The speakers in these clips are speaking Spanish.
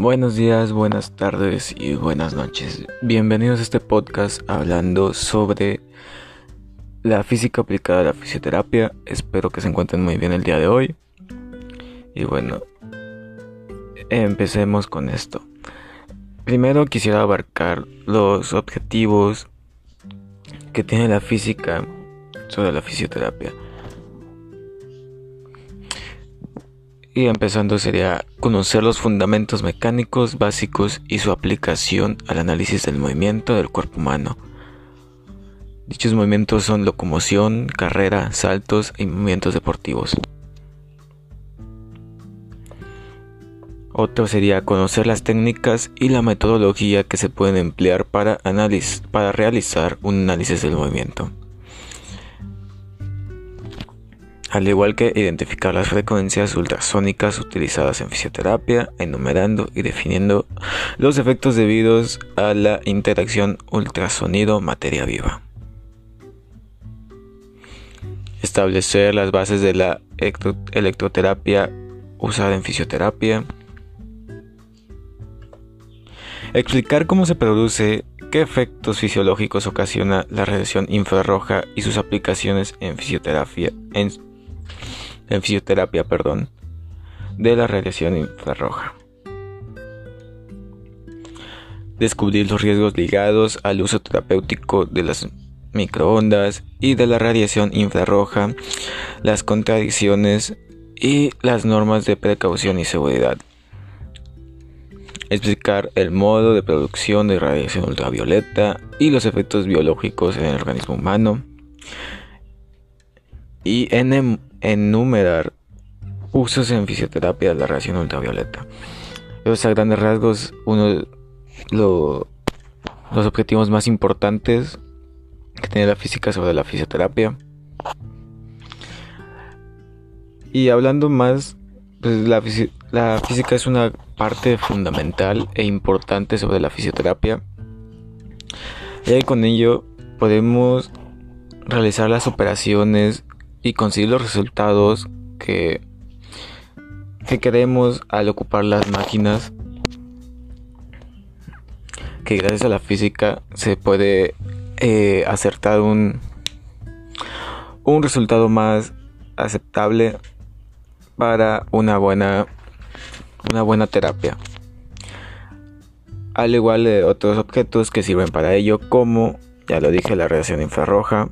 Buenos días, buenas tardes y buenas noches. Bienvenidos a este podcast hablando sobre la física aplicada a la fisioterapia. Espero que se encuentren muy bien el día de hoy. Y bueno, empecemos con esto. Primero quisiera abarcar los objetivos que tiene la física sobre la fisioterapia. Y empezando sería conocer los fundamentos mecánicos básicos y su aplicación al análisis del movimiento del cuerpo humano. Dichos movimientos son locomoción, carrera, saltos y movimientos deportivos. Otro sería conocer las técnicas y la metodología que se pueden emplear para, para realizar un análisis del movimiento. Al igual que identificar las frecuencias ultrasónicas utilizadas en fisioterapia, enumerando y definiendo los efectos debidos a la interacción ultrasonido-materia viva. Establecer las bases de la electroterapia usada en fisioterapia. Explicar cómo se produce, qué efectos fisiológicos ocasiona la radiación infrarroja y sus aplicaciones en fisioterapia, en en fisioterapia, perdón, de la radiación infrarroja. Descubrir los riesgos ligados al uso terapéutico de las microondas y de la radiación infrarroja, las contradicciones y las normas de precaución y seguridad. Explicar el modo de producción de radiación ultravioleta y los efectos biológicos en el organismo humano. Y en enumerar usos en fisioterapia de la radiación ultravioleta. Esos a grandes rasgos uno de los objetivos más importantes que tiene la física sobre la fisioterapia. Y hablando más, pues la, la física es una parte fundamental e importante sobre la fisioterapia. Y con ello podemos realizar las operaciones y conseguir los resultados que, que queremos al ocupar las máquinas que gracias a la física se puede eh, acertar un, un resultado más aceptable para una buena una buena terapia. Al igual de otros objetos que sirven para ello como ya lo dije la radiación infrarroja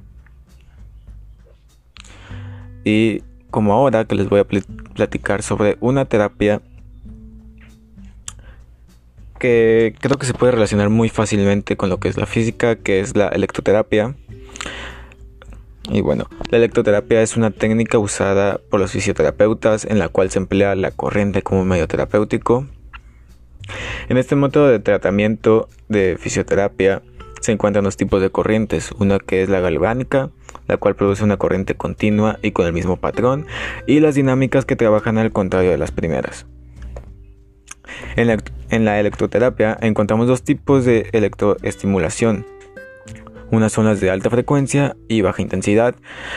y como ahora que les voy a platicar sobre una terapia que creo que se puede relacionar muy fácilmente con lo que es la física, que es la electroterapia. Y bueno, la electroterapia es una técnica usada por los fisioterapeutas en la cual se emplea la corriente como medio terapéutico. En este método de tratamiento de fisioterapia se encuentran dos tipos de corrientes, una que es la galvánica, la cual produce una corriente continua y con el mismo patrón, y las dinámicas que trabajan al contrario de las primeras. En la, electroterapia encontramos dos tipos de electroestimulación. Unas son las de alta frecuencia y baja intensidad,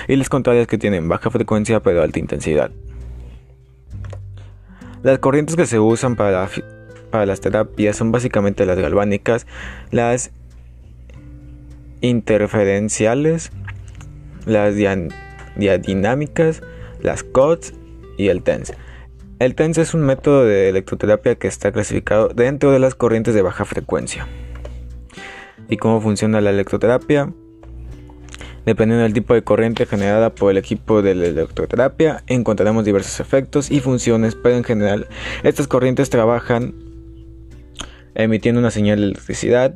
y las contrarias que tienen baja frecuencia pero alta intensidad. Las corrientes que se usan para, para las terapias son básicamente las galvánicas, las interferenciales, las diadinámicas, las COTS y el TENS. El TENS es un método de electroterapia que está clasificado dentro de las corrientes de baja frecuencia. ¿Y cómo funciona la electroterapia? Dependiendo del tipo de corriente generada por el equipo de la electroterapia, encontraremos diversos efectos y funciones, pero en general estas corrientes trabajan emitiendo una señal de electricidad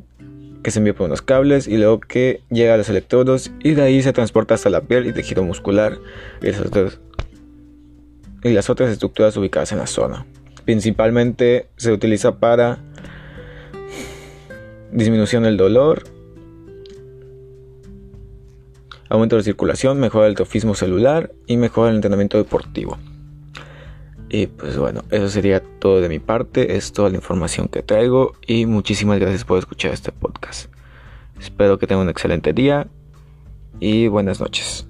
que se envía por unos cables y luego que llega a los electrodos y de ahí se transporta hasta la piel y tejido muscular y las otras, estructuras ubicadas en la zona. Principalmente se utiliza para disminución del dolor, aumento de la circulación, mejora el trofismo celular y mejora el entrenamiento deportivo. Y pues bueno, eso sería todo de mi parte, es toda la información que traigo y muchísimas gracias por escuchar este podcast. Espero que tengan un excelente día y buenas noches.